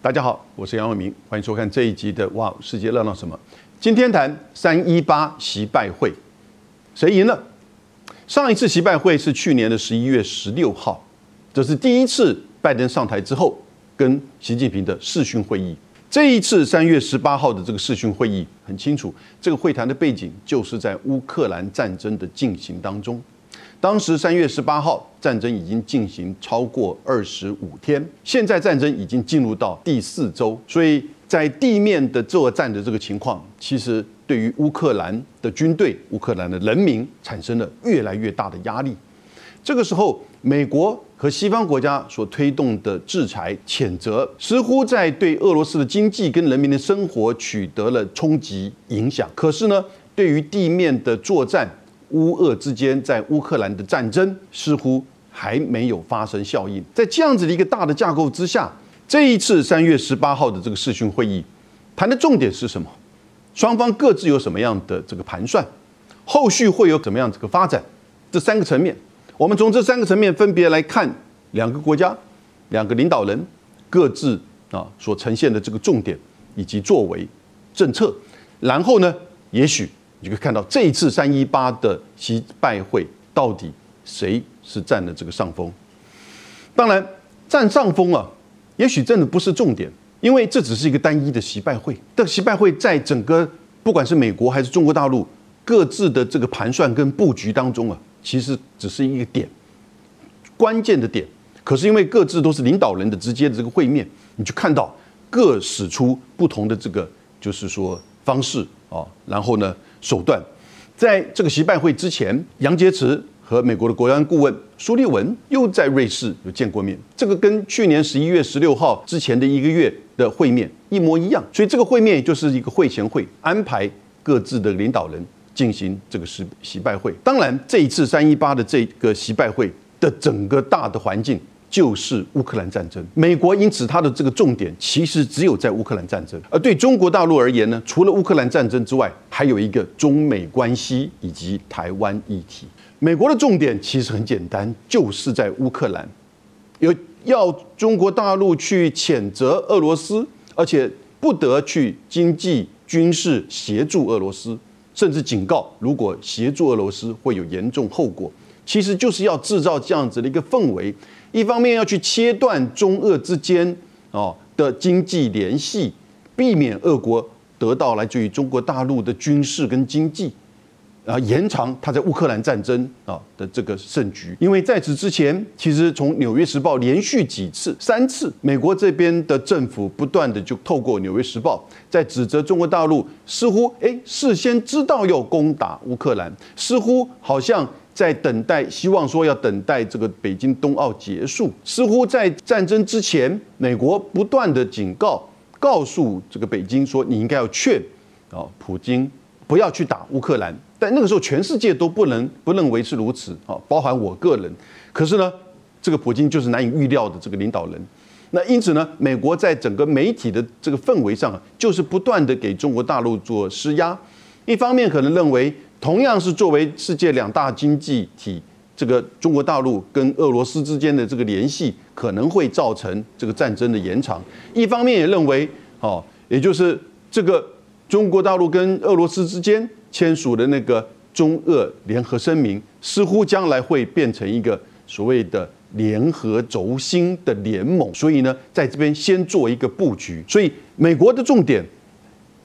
大家好，我是杨伟明，欢迎收看这一集的《哇，世界热闹什么》。今天谈三一八习拜会，谁赢了？上一次习拜会是去年的十一月十六号，这是第一次拜登上台之后跟习近平的视讯会议。这一次三月十八号的这个视讯会议很清楚，这个会谈的背景就是在乌克兰战争的进行当中。当时三月十八号，战争已经进行超过二十五天，现在战争已经进入到第四周，所以在地面的作战的这个情况，其实对于乌克兰的军队、乌克兰的人民产生了越来越大的压力。这个时候，美国和西方国家所推动的制裁、谴责，似乎在对俄罗斯的经济跟人民的生活取得了冲击影响。可是呢，对于地面的作战，乌俄之间在乌克兰的战争似乎还没有发生效应，在这样子的一个大的架构之下，这一次三月十八号的这个视讯会议谈的重点是什么？双方各自有什么样的这个盘算？后续会有怎么样这个发展？这三个层面，我们从这三个层面分别来看两个国家、两个领导人各自啊所呈现的这个重点以及作为政策，然后呢，也许。你就可以看到这一次三一八的习拜会，到底谁是占了这个上风？当然，占上风啊，也许真的不是重点，因为这只是一个单一的习拜会。这个习拜会在整个不管是美国还是中国大陆各自的这个盘算跟布局当中啊，其实只是一个点，关键的点。可是因为各自都是领导人的直接的这个会面，你就看到各使出不同的这个就是说方式啊，然后呢？手段，在这个习拜会之前，杨洁篪和美国的国安顾问苏利文又在瑞士有见过面。这个跟去年十一月十六号之前的一个月的会面一模一样。所以这个会面就是一个会前会，安排各自的领导人进行这个习习拜会。当然，这一次三一八的这个习拜会的整个大的环境。就是乌克兰战争，美国因此它的这个重点其实只有在乌克兰战争，而对中国大陆而言呢，除了乌克兰战争之外，还有一个中美关系以及台湾议题。美国的重点其实很简单，就是在乌克兰，有要中国大陆去谴责俄罗斯，而且不得去经济军事协助俄罗斯，甚至警告如果协助俄罗斯会有严重后果。其实就是要制造这样子的一个氛围。一方面要去切断中俄之间哦的经济联系，避免俄国得到来自于中国大陆的军事跟经济，啊延长他在乌克兰战争啊的这个胜局。因为在此之前，其实从《纽约时报》连续几次、三次，美国这边的政府不断的就透过《纽约时报》在指责中国大陆，似乎哎事先知道要攻打乌克兰，似乎好像。在等待，希望说要等待这个北京冬奥结束。似乎在战争之前，美国不断的警告，告诉这个北京说，你应该要劝啊，普京不要去打乌克兰。但那个时候，全世界都不能不认为是如此啊，包含我个人。可是呢，这个普京就是难以预料的这个领导人。那因此呢，美国在整个媒体的这个氛围上，就是不断的给中国大陆做施压。一方面可能认为。同样是作为世界两大经济体，这个中国大陆跟俄罗斯之间的这个联系，可能会造成这个战争的延长。一方面也认为，哦，也就是这个中国大陆跟俄罗斯之间签署的那个中俄联合声明，似乎将来会变成一个所谓的联合轴心的联盟。所以呢，在这边先做一个布局。所以美国的重点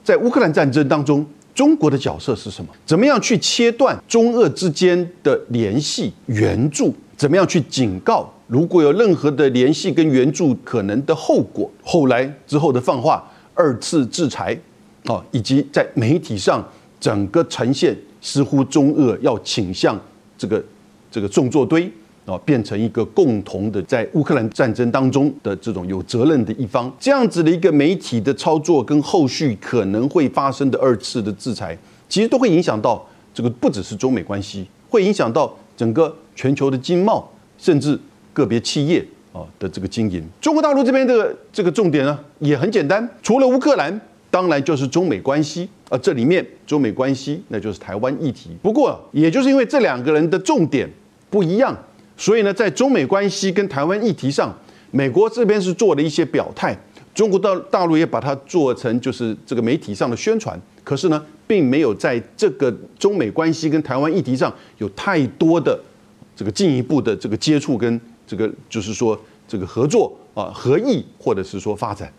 在乌克兰战争当中。中国的角色是什么？怎么样去切断中俄之间的联系援助？怎么样去警告如果有任何的联系跟援助可能的后果？后来之后的放话，二次制裁，啊，以及在媒体上整个呈现，似乎中俄要倾向这个这个重作堆。啊，变成一个共同的在乌克兰战争当中的这种有责任的一方，这样子的一个媒体的操作跟后续可能会发生的二次的制裁，其实都会影响到这个不只是中美关系，会影响到整个全球的经贸，甚至个别企业啊的这个经营。中国大陆这边的这个重点呢，也很简单，除了乌克兰，当然就是中美关系啊，这里面中美关系那就是台湾议题。不过，也就是因为这两个人的重点不一样。所以呢，在中美关系跟台湾议题上，美国这边是做了一些表态，中国大大陆也把它做成就是这个媒体上的宣传，可是呢，并没有在这个中美关系跟台湾议题上有太多的这个进一步的这个接触跟这个就是说这个合作啊合意或者是说发展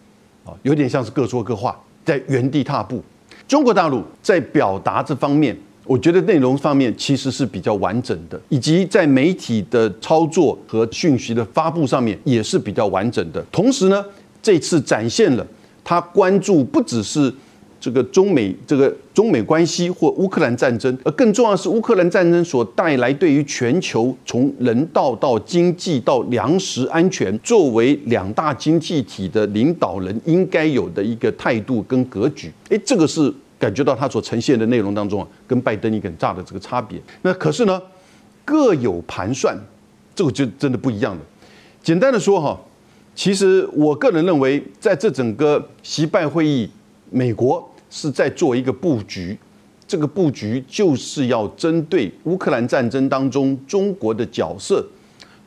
啊，有点像是各说各话，在原地踏步。中国大陆在表达这方面，我觉得内容方面其实是比较完整的，以及在媒体的操作和讯息的发布上面也是比较完整的。同时呢。这次展现了他关注不只是这个中美这个中美关系或乌克兰战争，而更重要是乌克兰战争所带来对于全球从人道到经济到粮食安全，作为两大经济体的领导人应该有的一个态度跟格局。诶，这个是感觉到他所呈现的内容当中啊，跟拜登一个很大的这个差别。那可是呢，各有盘算，这个就真的不一样了。简单的说哈。其实，我个人认为，在这整个习拜会议，美国是在做一个布局。这个布局就是要针对乌克兰战争当中中国的角色，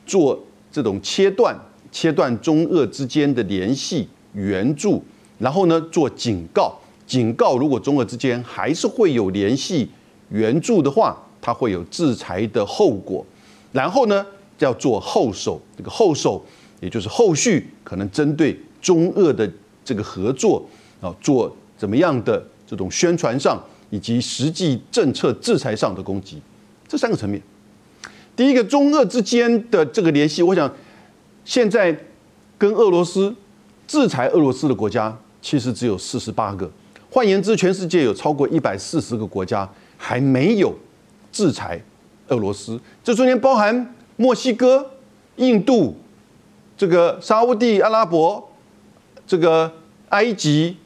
做这种切断、切断中俄之间的联系、援助，然后呢，做警告，警告如果中俄之间还是会有联系、援助的话，它会有制裁的后果。然后呢，要做后手，这个后手。也就是后续可能针对中俄的这个合作啊，做怎么样的这种宣传上以及实际政策制裁上的攻击，这三个层面。第一个，中俄之间的这个联系，我想现在跟俄罗斯制裁俄罗斯的国家其实只有四十八个，换言之，全世界有超过一百四十个国家还没有制裁俄罗斯，这中间包含墨西哥、印度。这个沙地阿拉伯、这个埃及、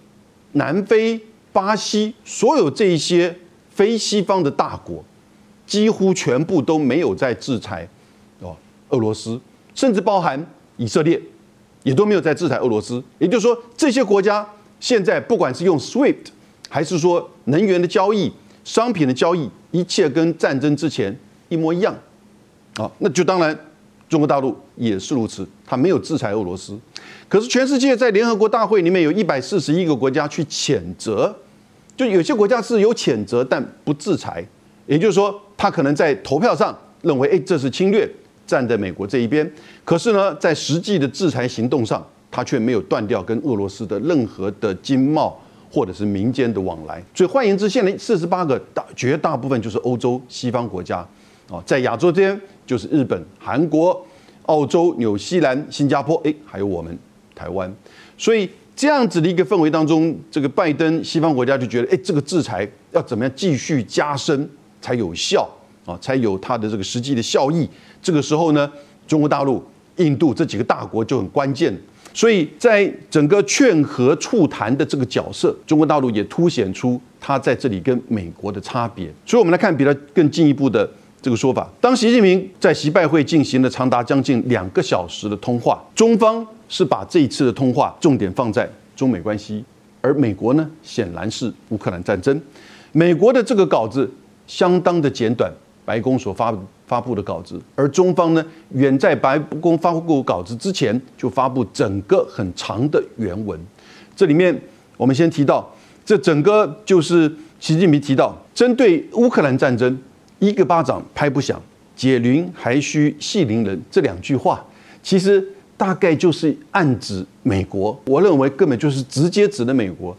南非、巴西，所有这一些非西方的大国，几乎全部都没有在制裁哦俄罗斯，甚至包含以色列，也都没有在制裁俄罗斯。也就是说，这些国家现在不管是用 SWIFT，还是说能源的交易、商品的交易，一切跟战争之前一模一样啊，那就当然。中国大陆也是如此，他没有制裁俄罗斯，可是全世界在联合国大会里面有一百四十一个国家去谴责，就有些国家是有谴责但不制裁，也就是说，他可能在投票上认为，哎，这是侵略，站在美国这一边，可是呢，在实际的制裁行动上，他却没有断掉跟俄罗斯的任何的经贸或者是民间的往来。所以换言之，现在四十八个大绝大部分就是欧洲西方国家啊，在亚洲这边。就是日本、韩国、澳洲、纽西兰、新加坡，哎，还有我们台湾，所以这样子的一个氛围当中，这个拜登西方国家就觉得，哎，这个制裁要怎么样继续加深才有效啊，才有它的这个实际的效益。这个时候呢，中国大陆、印度这几个大国就很关键，所以在整个劝和促谈的这个角色，中国大陆也凸显出它在这里跟美国的差别。所以我们来看比它更进一步的。这个说法，当习近平在习拜会进行了长达将近两个小时的通话，中方是把这一次的通话重点放在中美关系，而美国呢，显然是乌克兰战争。美国的这个稿子相当的简短，白宫所发发布的稿子，而中方呢，远在白宫发布稿子之前就发布整个很长的原文。这里面我们先提到，这整个就是习近平提到针对乌克兰战争。一个巴掌拍不响，解铃还需系铃人。这两句话其实大概就是暗指美国。我认为根本就是直接指的美国。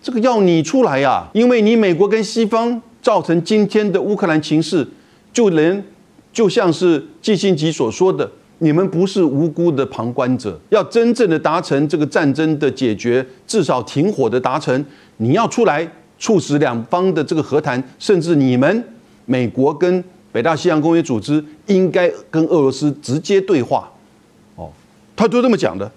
这个要你出来呀，因为你美国跟西方造成今天的乌克兰情势，就连就像是季新吉所说的，你们不是无辜的旁观者。要真正的达成这个战争的解决，至少停火的达成，你要出来促使两方的这个和谈，甚至你们。美国跟北大西洋公约组织应该跟俄罗斯直接对话，哦，他就这么讲的，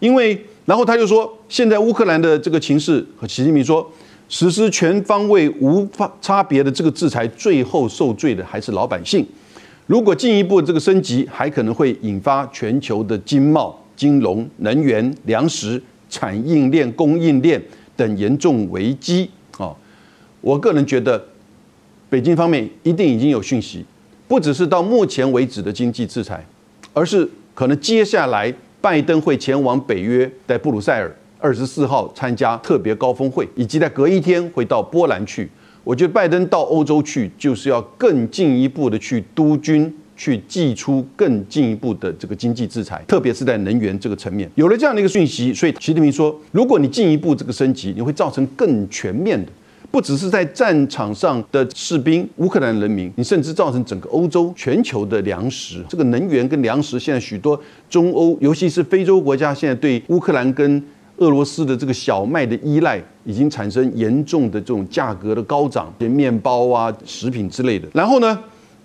因为然后他就说，现在乌克兰的这个情势和习近平说，实施全方位无法差别的这个制裁，最后受罪的还是老百姓。如果进一步这个升级，还可能会引发全球的经贸、金融、能源、粮食、产业链、供应链等严重危机。啊，我个人觉得。北京方面一定已经有讯息，不只是到目前为止的经济制裁，而是可能接下来拜登会前往北约，在布鲁塞尔二十四号参加特别高峰会，以及在隔一天会到波兰去。我觉得拜登到欧洲去，就是要更进一步的去督军。去祭出更进一步的这个经济制裁，特别是在能源这个层面，有了这样的一个讯息，所以习近平说，如果你进一步这个升级，你会造成更全面的，不只是在战场上的士兵、乌克兰人民，你甚至造成整个欧洲、全球的粮食，这个能源跟粮食，现在许多中欧，尤其是非洲国家，现在对乌克兰跟俄罗斯的这个小麦的依赖，已经产生严重的这种价格的高涨，连面包啊、食品之类的。然后呢？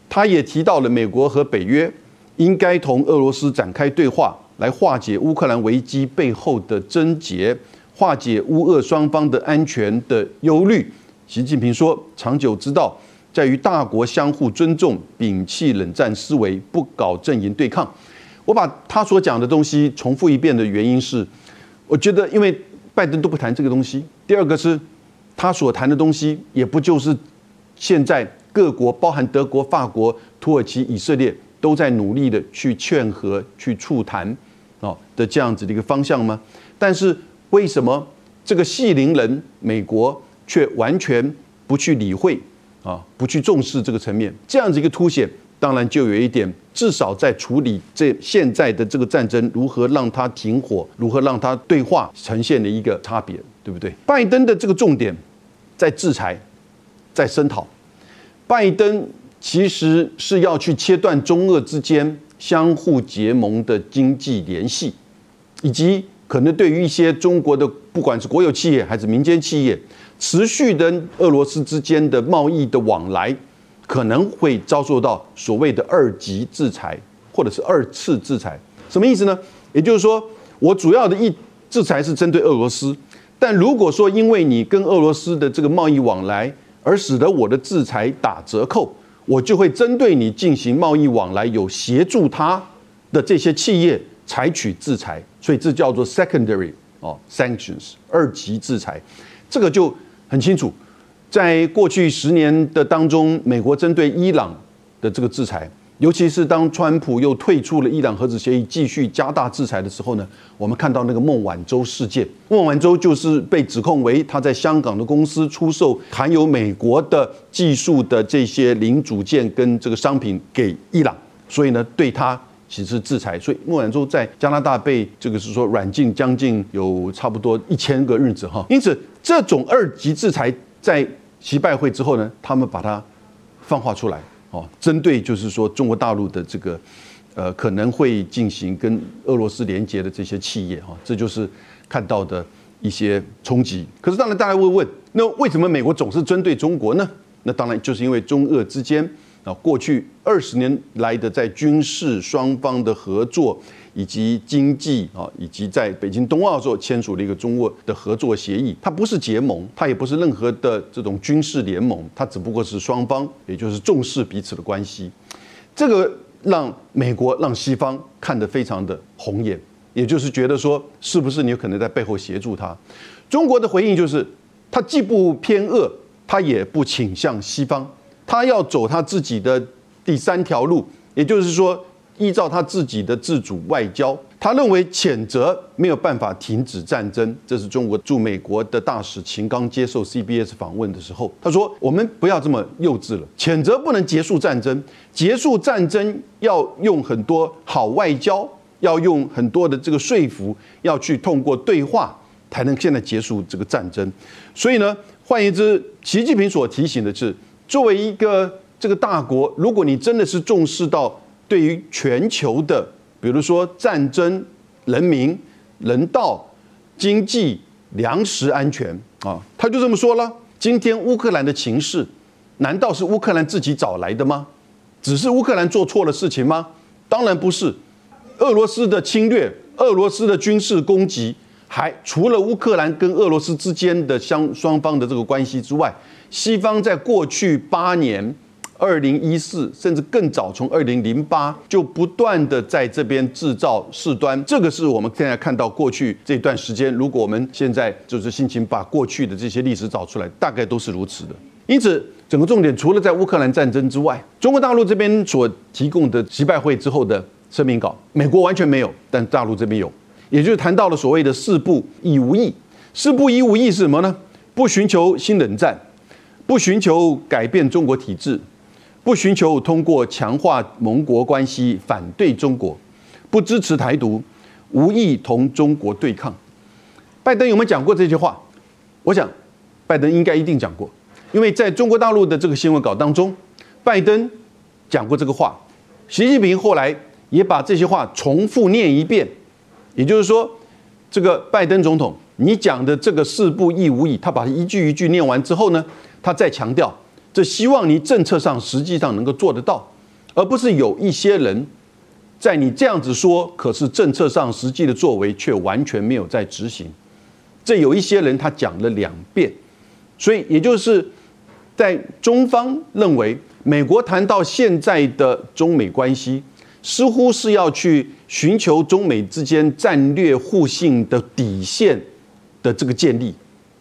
他也提到了美国和北约应该同俄罗斯展开对话，来化解乌克兰危机背后的症结，化解乌俄双方的安全的忧虑。习近平说：“长久之道在于大国相互尊重，摒弃冷战思维，不搞阵营对抗。”我把他所讲的东西重复一遍的原因是，我觉得因为拜登都不谈这个东西。第二个是，他所谈的东西也不就是现在。各国，包含德国、法国、土耳其、以色列，都在努力的去劝和、去促谈，哦的这样子的一个方向吗？但是为什么这个系邻人美国却完全不去理会啊，不去重视这个层面？这样子一个凸显，当然就有一点，至少在处理这现在的这个战争，如何让它停火，如何让它对话，呈现的一个差别，对不对？拜登的这个重点在制裁，在声讨。拜登其实是要去切断中俄之间相互结盟的经济联系，以及可能对于一些中国的不管是国有企业还是民间企业，持续跟俄罗斯之间的贸易的往来，可能会遭受到所谓的二级制裁或者是二次制裁。什么意思呢？也就是说，我主要的一制裁是针对俄罗斯，但如果说因为你跟俄罗斯的这个贸易往来，而使得我的制裁打折扣，我就会针对你进行贸易往来有协助他的这些企业采取制裁，所以这叫做 secondary 哦 sanctions 二级制裁，这个就很清楚，在过去十年的当中，美国针对伊朗的这个制裁。尤其是当川普又退出了伊朗核子协议，继续加大制裁的时候呢，我们看到那个孟晚舟事件。孟晚舟就是被指控为他在香港的公司出售含有美国的技术的这些零组件跟这个商品给伊朗，所以呢，对他实施制裁。所以孟晚舟在加拿大被这个是说软禁将近有差不多一千个日子哈。因此，这种二级制裁在习拜会之后呢，他们把它放话出来。哦，针对就是说中国大陆的这个，呃，可能会进行跟俄罗斯连接的这些企业，哈，这就是看到的一些冲击。可是当然大家会问，那为什么美国总是针对中国呢？那当然就是因为中俄之间啊，过去二十年来的在军事双方的合作。以及经济啊，以及在北京冬奥时候签署了一个中俄的合作协议，它不是结盟，它也不是任何的这种军事联盟，它只不过是双方，也就是重视彼此的关系。这个让美国让西方看得非常的红眼，也就是觉得说，是不是你有可能在背后协助他？中国的回应就是，他既不偏恶，他也不倾向西方，他要走他自己的第三条路，也就是说。依照他自己的自主外交，他认为谴责没有办法停止战争。这是中国驻美国的大使秦刚接受 CBS 访问的时候，他说：“我们不要这么幼稚了，谴责不能结束战争，结束战争要用很多好外交，要用很多的这个说服，要去通过对话才能现在结束这个战争。所以呢，换言之，习近平所提醒的是，作为一个这个大国，如果你真的是重视到。”对于全球的，比如说战争、人民、人道、经济、粮食安全啊，他就这么说了。今天乌克兰的情势，难道是乌克兰自己找来的吗？只是乌克兰做错了事情吗？当然不是。俄罗斯的侵略、俄罗斯的军事攻击，还除了乌克兰跟俄罗斯之间的相双方的这个关系之外，西方在过去八年。二零一四甚至更早，从二零零八就不断的在这边制造事端，这个是我们现在看到过去这段时间。如果我们现在就是心情把过去的这些历史找出来，大概都是如此的。因此，整个重点除了在乌克兰战争之外，中国大陆这边所提供的习拜会之后的声明稿，美国完全没有，但大陆这边有。也就是谈到了所谓的“四不一无意”。四不一无意是什么呢？不寻求新冷战，不寻求改变中国体制，不寻求通过强化盟国关系反对中国，不支持台独，无意同中国对抗。拜登有没有讲过这句话？我想，拜登应该一定讲过，因为在中国大陆的这个新闻稿当中，拜登讲过这个话。习近平后来也把这些话重复念一遍，也就是说，这个拜登总统，你讲的这个四不一无益，他把一句一句念完之后呢，他再强调，这希望你政策上实际上能够做得到，而不是有一些人在你这样子说，可是政策上实际的作为却完全没有在执行。这有一些人他讲了两遍，所以也就是在中方认为，美国谈到现在的中美关系，似乎是要去寻求中美之间战略互信的底线的这个建立。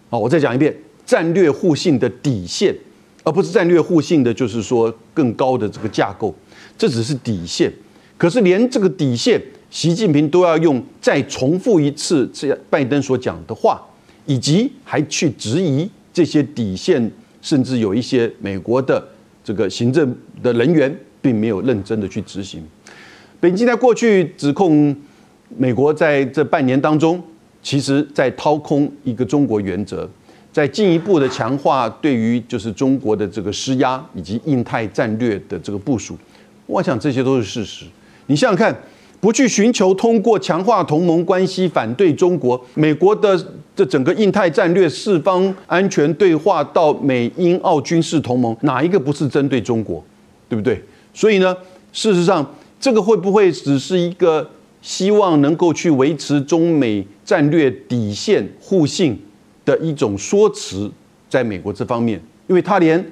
好，我再讲一遍，战略互信的底线，而不是战略互信的，就是说更高的这个架构，这只是底线。可是连这个底线。习近平都要用再重复一次这拜登所讲的话，以及还去质疑这些底线，甚至有一些美国的这个行政的人员并没有认真的去执行。北京在过去指控美国在这半年当中，其实在掏空一个中国原则，在进一步的强化对于就是中国的这个施压以及印太战略的这个部署。我想这些都是事实。你想想看。不去寻求通过强化同盟关系反对中国，美国的这整个印太战略四方安全对话到美英澳军事同盟，哪一个不是针对中国，对不对？所以呢，事实上，这个会不会只是一个希望能够去维持中美战略底线互信的一种说辞？在美国这方面，因为他连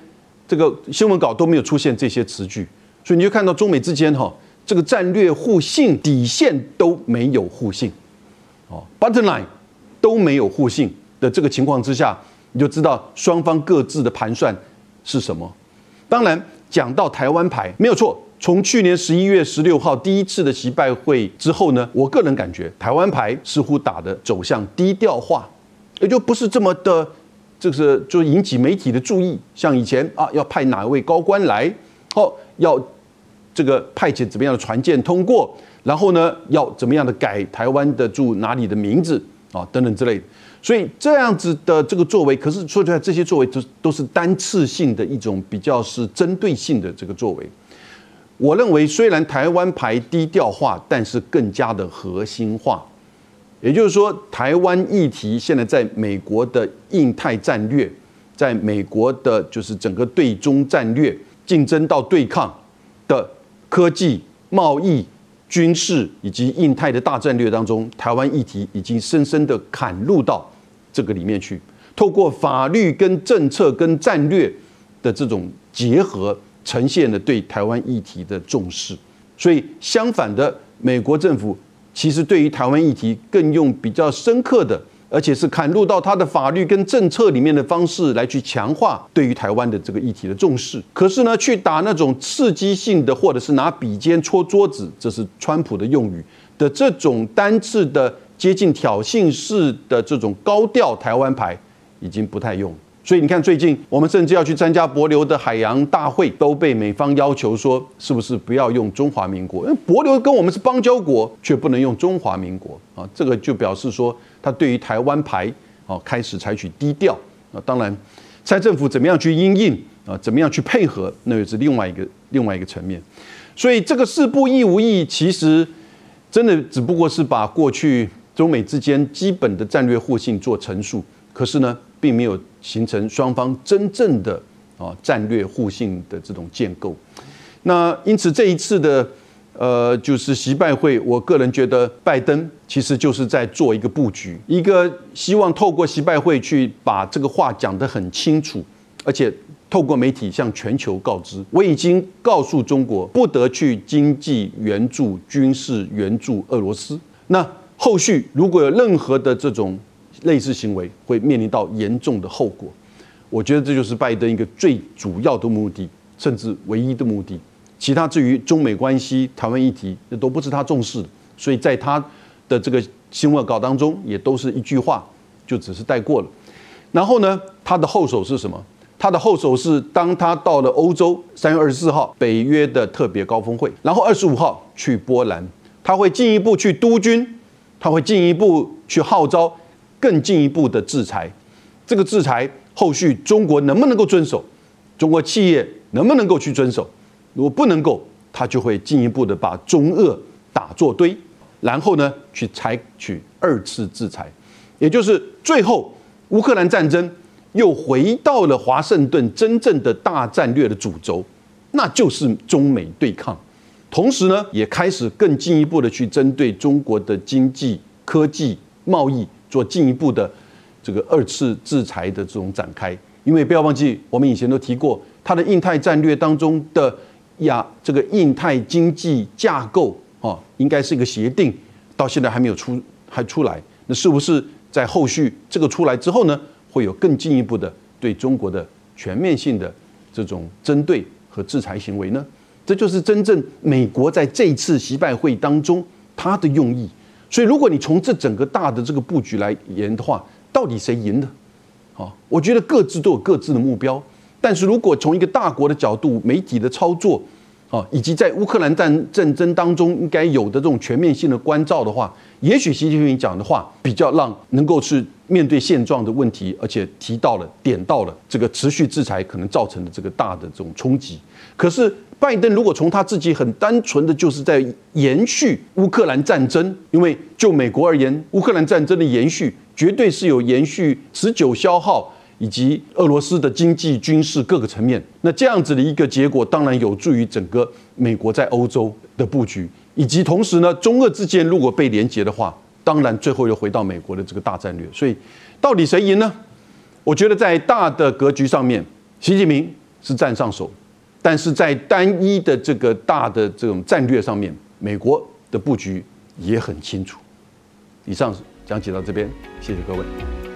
这个新闻稿都没有出现这些词句，所以你就看到中美之间哈。这个战略互信底线都没有互信，哦，button line 都没有互信的这个情况之下，你就知道双方各自的盘算是什么。当然，讲到台湾牌没有错。从去年十一月十六号第一次的习拜会之后呢，我个人感觉台湾牌似乎打的走向低调化，也就不是这么的，这是就引起媒体的注意。像以前啊，要派哪一位高官来，哦，要。这个派遣怎么样的船舰通过，然后呢，要怎么样的改台湾的住哪里的名字啊，等等之类。所以这样子的这个作为，可是说出来这些作为都都是单次性的一种比较是针对性的这个作为。我认为虽然台湾牌低调化，但是更加的核心化。也就是说，台湾议题现在在美国的印太战略，在美国的就是整个对中战略竞争到对抗的。科技、贸易、军事以及印太的大战略当中，台湾议题已经深深的砍入到这个里面去。透过法律、跟政策、跟战略的这种结合，呈现了对台湾议题的重视。所以，相反的，美国政府其实对于台湾议题更用比较深刻的。而且是砍入到他的法律跟政策里面的方式来去强化对于台湾的这个议题的重视。可是呢，去打那种刺激性的，或者是拿笔尖戳桌子，这是川普的用语的这种单次的接近挑衅式的这种高调台湾牌，已经不太用。所以你看，最近我们甚至要去参加博流的海洋大会，都被美方要求说，是不是不要用中华民国？因为博流跟我们是邦交国，却不能用中华民国啊，这个就表示说，他对于台湾牌啊开始采取低调啊。当然，蔡政府怎么样去应应啊，怎么样去配合，那又是另外一个另外一个层面。所以这个四不一无意，其实真的只不过是把过去中美之间基本的战略互信做陈述。可是呢，并没有形成双方真正的啊战略互信的这种建构。那因此这一次的呃就是习拜会，我个人觉得拜登其实就是在做一个布局，一个希望透过习拜会去把这个话讲得很清楚，而且透过媒体向全球告知，我已经告诉中国不得去经济援助、军事援助俄罗斯。那后续如果有任何的这种。类似行为会面临到严重的后果，我觉得这就是拜登一个最主要的目的，甚至唯一的目的。其他至于中美关系、台湾议题，那都不是他重视的。所以在他的这个新闻稿当中也都是一句话，就只是带过了。然后呢，他的后手是什么？他的后手是当他到了欧洲，三月二十四号北约的特别高峰会，然后二十五号去波兰，他会进一步去督军，他会进一步去号召更进一步的制裁。这个制裁后续中国能不能够遵守？中国企业能不能够去遵守？如果不能够，他就会进一步的把中俄打作堆，然后呢去采取二次制裁，也就是最后乌克兰战争。又回到了华盛顿真正的大战略的主轴，那就是中美对抗。同时呢，也开始更进一步的去针对中国的经济、科技、贸易做进一步的这个二次制裁的这种展开。因为不要忘记，我们以前都提过，它的印太战略当中的亚这个印太经济架构啊，应该是一个协定，到现在还没有出还出来。那是不是在后续这个出来之后呢？会有更进一步的对中国的全面性的这种针对和制裁行为呢？这就是真正美国在这次习拜会当中它的用意。所以，如果你从这整个大的这个布局来言的话，到底谁赢的？啊，我觉得各自都有各自的目标。但是如果从一个大国的角度，媒体的操作。啊，以及在乌克兰战战争当中应该有的这种全面性的关照的话，也许习近平讲的话比较让能够去面对现状的问题，而且提到了点到了这个持续制裁可能造成的这个大的这种冲击。可是拜登如果从他自己很单纯的就是在延续乌克兰战争，因为就美国而言，乌克兰战争的延续绝对是有延续持久消耗。以及俄罗斯的经济、军事各个层面，那这样子的一个结果，当然有助于整个美国在欧洲的布局，以及同时呢，中俄之间如果被连结的话，当然最后又回到美国的这个大战略。所以，到底谁赢呢？我觉得在大的格局上面，习近平是占上手，但是在单一的这个大的这种战略上面，美国的布局也很清楚。以上讲解到这边，谢谢各位。